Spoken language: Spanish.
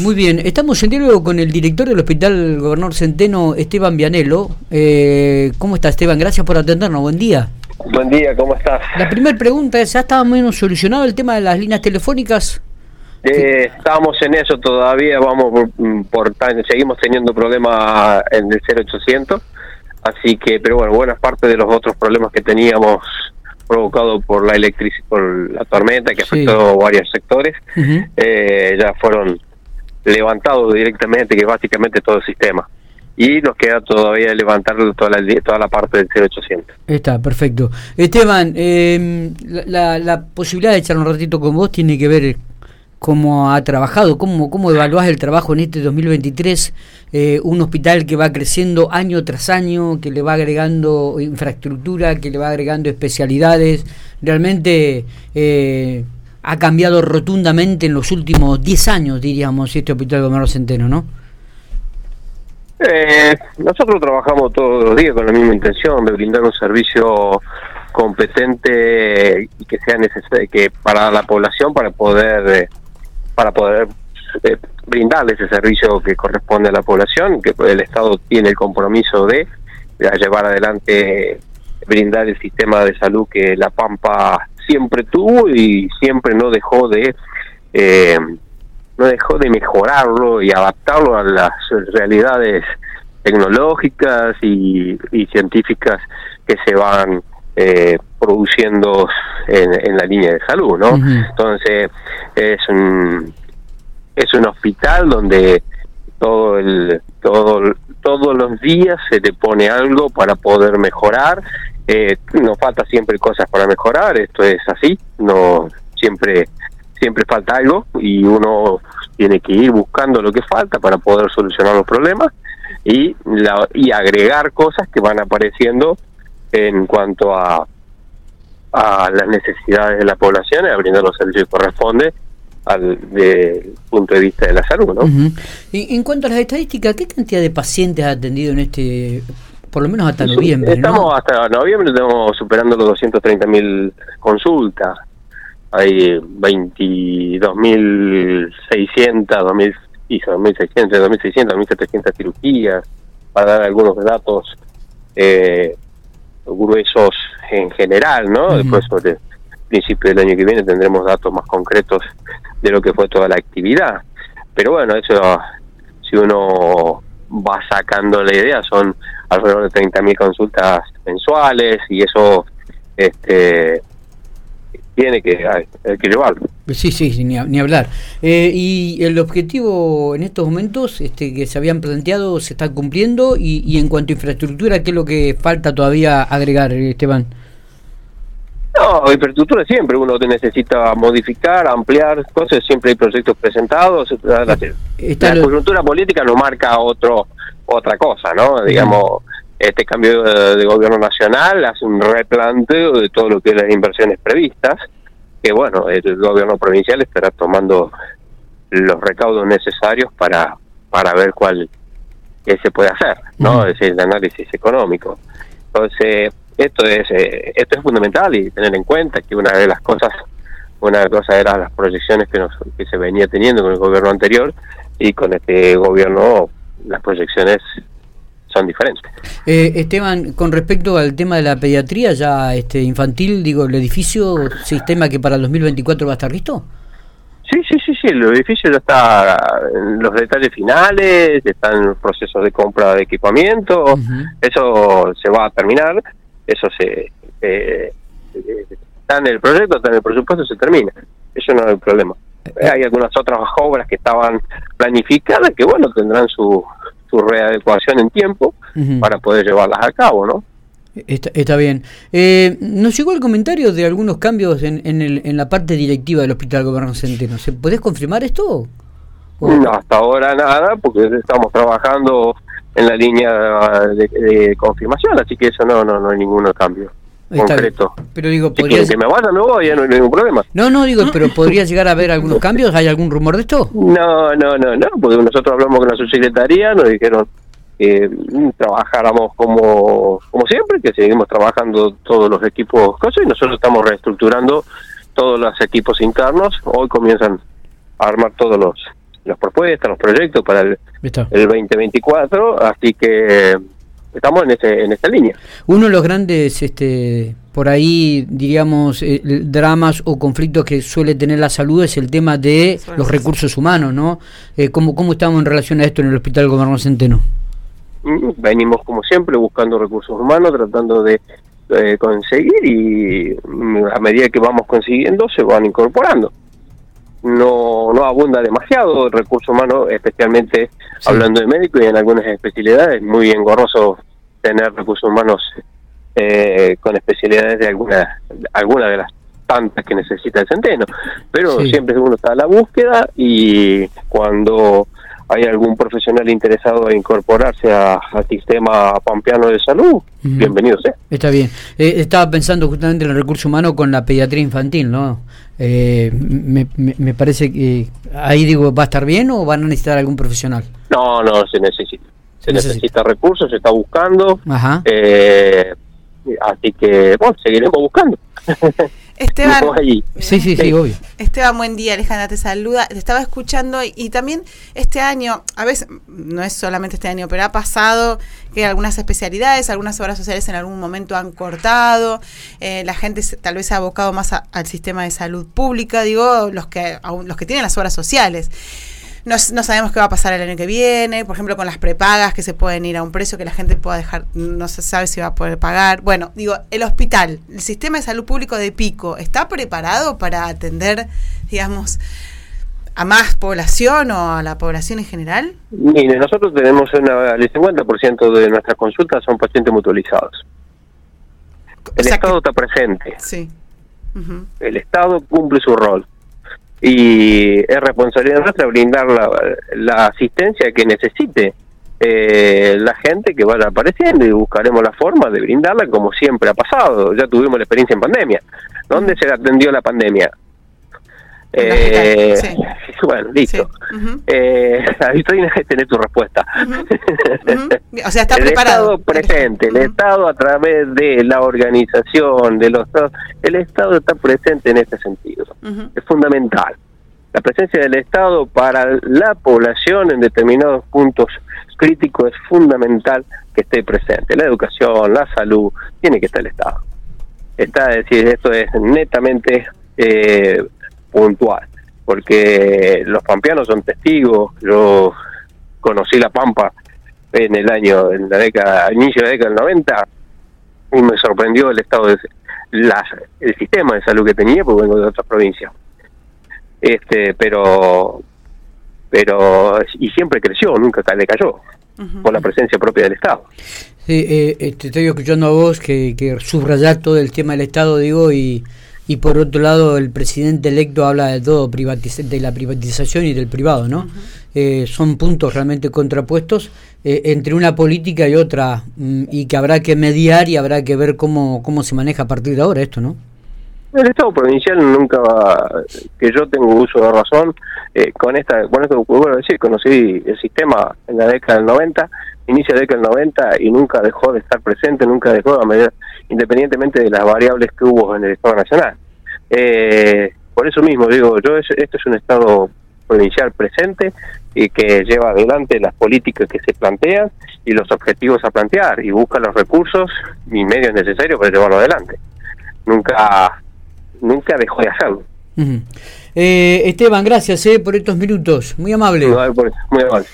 Muy bien, estamos en diálogo con el director del Hospital Gobernador Centeno, Esteban Vianello. Eh, ¿Cómo está Esteban? Gracias por atendernos, buen día. Buen día, ¿cómo estás? La primera pregunta es, ¿ya menos solucionado el tema de las líneas telefónicas? Eh, estamos en eso todavía, vamos por, seguimos teniendo problemas en el 0800, así que, pero bueno, buena parte de los otros problemas que teníamos provocado por la electricidad, por la tormenta que afectó varios sectores, eh, ya fueron levantado directamente, que básicamente todo el sistema. Y nos queda todavía levantar toda la, toda la parte del 0800. Está, perfecto. Esteban, eh, la, la, posibilidad de echar un ratito con vos tiene que ver cómo ha trabajado, cómo, cómo evaluás el trabajo en este 2023, eh, un hospital que va creciendo año tras año, que le va agregando infraestructura, que le va agregando especialidades, realmente eh, ha cambiado rotundamente en los últimos 10 años, diríamos, este Hospital Gobernador Centeno, ¿no? Eh, nosotros trabajamos todos los días con la misma intención de brindar un servicio competente y que sea necesario que para la población para poder eh, para poder eh, brindarle ese servicio que corresponde a la población que el Estado tiene el compromiso de, de llevar adelante brindar el sistema de salud que la Pampa siempre tuvo y siempre no dejó de eh, no dejó de mejorarlo y adaptarlo a las realidades tecnológicas y, científicas que se van eh, produciendo en, la línea de salud, ¿no? Entonces es un es un hospital donde todo el todo todos los días se le pone algo para poder mejorar eh, nos falta siempre cosas para mejorar, esto es así, no siempre siempre falta algo y uno tiene que ir buscando lo que falta para poder solucionar los problemas y la, y agregar cosas que van apareciendo en cuanto a a las necesidades de la población y brindar los servicios que corresponde al de punto de vista de la salud, ¿no? y en cuanto a las estadísticas, ¿qué cantidad de pacientes ha atendido en este por lo menos hasta noviembre. Estamos hasta noviembre, estamos superando los 230.000 consultas. Hay 22.600, 2.600, 2.600, 2.700 cirugías, para dar algunos datos eh, gruesos en general, ¿no? Después, sobre principio del año que viene, tendremos datos más concretos de lo que fue toda la actividad. Pero bueno, eso, si uno va sacando la idea, son alrededor de 30.000 consultas mensuales y eso este tiene que, hay, que llevarlo. Sí, sí, ni, hablar. Eh, y el objetivo en estos momentos este, que se habían planteado se está cumpliendo y, y en cuanto a infraestructura, ¿qué es lo que falta todavía agregar, Esteban? No, infraestructura siempre uno necesita modificar, ampliar cosas, siempre hay proyectos presentados. La, la coyuntura política no marca otro otra cosa, ¿no? Digamos, este cambio de, gobierno nacional hace un replanteo de todo lo que es las inversiones previstas, que bueno, el gobierno provincial estará tomando los recaudos necesarios para, para ver cuál se puede hacer, ¿no? Es el análisis económico. Entonces, esto es eh, esto es fundamental y tener en cuenta que una de las cosas una cosa eran las proyecciones que, nos, que se venía teniendo con el gobierno anterior y con este gobierno las proyecciones son diferentes. Eh, Esteban, con respecto al tema de la pediatría ya este infantil, digo, el edificio, sistema que para el 2024 va a estar listo. Sí, sí, sí, sí, el edificio ya está en los detalles finales, están en procesos de compra de equipamiento, eso se va a terminar, eso se eh, está en el proyecto, está en el presupuesto, se termina, eso no hay problema. Eh, hay algunas otras obras que estaban planificadas que, bueno, tendrán su, su readecuación en tiempo para poder llevarlas a cabo, ¿no? Está, bien. Eh, nos llegó el comentario de algunos cambios en, en, el, en la parte directiva del Hospital Gobernador Centeno. ¿Se ¿Podés confirmar esto? No, hasta ahora nada, porque estamos trabajando en la línea de, confirmación, así que eso no, no, no hay ningún cambio concreto. Pero digo, si que me vaya, me voy, no hay ningún problema. No, no, digo, pero ¿podría llegar a haber algunos cambios? ¿Hay algún rumor de esto? No, no, no, no, porque nosotros hablamos con la subsecretaría, nos dijeron que mm, trabajáramos como, como siempre, que seguimos trabajando todos los equipos, cosas, y nosotros estamos reestructurando todos los equipos internos. Hoy comienzan a armar todos los las propuestas, los proyectos para el, el 2024, así que estamos en ese, en esta línea. Uno de los grandes, este, por ahí, diríamos, eh, dramas o conflictos que suele tener la salud es el tema de los recursos humanos, ¿no? Eh, ¿cómo, ¿Cómo estamos en relación a esto en el Hospital Gobernador Centeno? Mm, venimos, como siempre, buscando recursos humanos, tratando de conseguir y mm, a medida que vamos consiguiendo se van incorporando. No, no abunda demasiado el recurso humano, especialmente hablando de médicos y en algunas especialidades, muy engorroso tener recursos humanos eh, con especialidades de alguna, alguna de las tantas que necesita el centeno. Pero siempre uno está a la búsqueda y cuando hay algún profesional interesado en incorporarse al sistema pampeano de salud, bienvenido sea. Está bien. Eh, estaba pensando justamente en el recurso humano con la pediatría infantil, ¿no? Eh, me, me, parece que ahí digo, ¿va a estar bien o van a necesitar algún profesional? No, no, se necesita. Se necesita, recursos, se está buscando. Ajá. Eh, así que, bueno, seguiremos buscando. Esteban, sí, sí, sí, obvio. Esteban, buen día, Alejandra te saluda. Te estaba escuchando y, también este año, a veces, no es solamente este año, pero ha pasado que algunas especialidades, algunas obras sociales en algún momento han cortado, eh, la gente tal vez se ha abocado más al sistema de salud pública, digo, los que, los que tienen las obras sociales. No, no, sabemos qué va a pasar el año que viene, por ejemplo, con las prepagas que se pueden ir a un precio que la gente pueda dejar, no se sabe si va a poder pagar. Bueno, digo, el hospital, el sistema de salud público de Pico, ¿está preparado para atender, digamos, a más población o a la población en general? Mire, nosotros tenemos una, el 50% de nuestras consultas son pacientes mutualizados. El Estado está presente. Sí. El Estado cumple su rol y es responsabilidad nuestra brindar la, asistencia que necesite eh, la gente que vaya apareciendo y buscaremos la forma de brindarla como siempre ha pasado. Ya tuvimos la experiencia en pandemia. ¿Dónde se atendió la pandemia? Eh, Bueno, listo. eh, ahí estoy tener tu respuesta. O sea, está el Estado presente, el Estado a través de la organización, de los el Estado está presente en este sentido. Es fundamental. La presencia del Estado para la población en determinados puntos críticos es fundamental que esté presente. La educación, la salud, tiene que estar el Estado. Está, es decir, esto es netamente eh, puntual, porque los pampeanos son testigos, yo conocí la Pampa en el año, en la década, inicio de la década del 90, y me sorprendió el estado de la, el sistema de salud que tenía, porque vengo de otras provincias. Este, pero, pero, y siempre creció, nunca decayó, por la presencia propia del Estado. Sí, eh, te este, estoy escuchando a vos que, que subrayás todo el tema del Estado, digo, y y por otro lado el presidente electo habla de todo, de la privatización y del privado, ¿no? Eh, son puntos realmente contrapuestos eh, entre una política y otra mm, y que habrá que mediar y habrá que ver cómo, cómo se maneja a partir de ahora esto, ¿no? El Estado provincial nunca va, que yo tengo uso de razón, eh, con esta, con esto bueno decir, conocí el sistema en la década del 90, inicia la década del 90 y nunca dejó de estar presente, nunca dejó de medida, independientemente de las variables que hubo en el Estado Nacional. Eh, por eso mismo digo, yo esto es un Estado provincial presente y que lleva adelante las políticas que se plantean y los objetivos a plantear y busca los recursos y medios necesarios para llevarlo adelante. Nunca, nunca dejó de hacerlo. eh, Esteban, gracias eh, por estos minutos. Muy amable. Muy amable.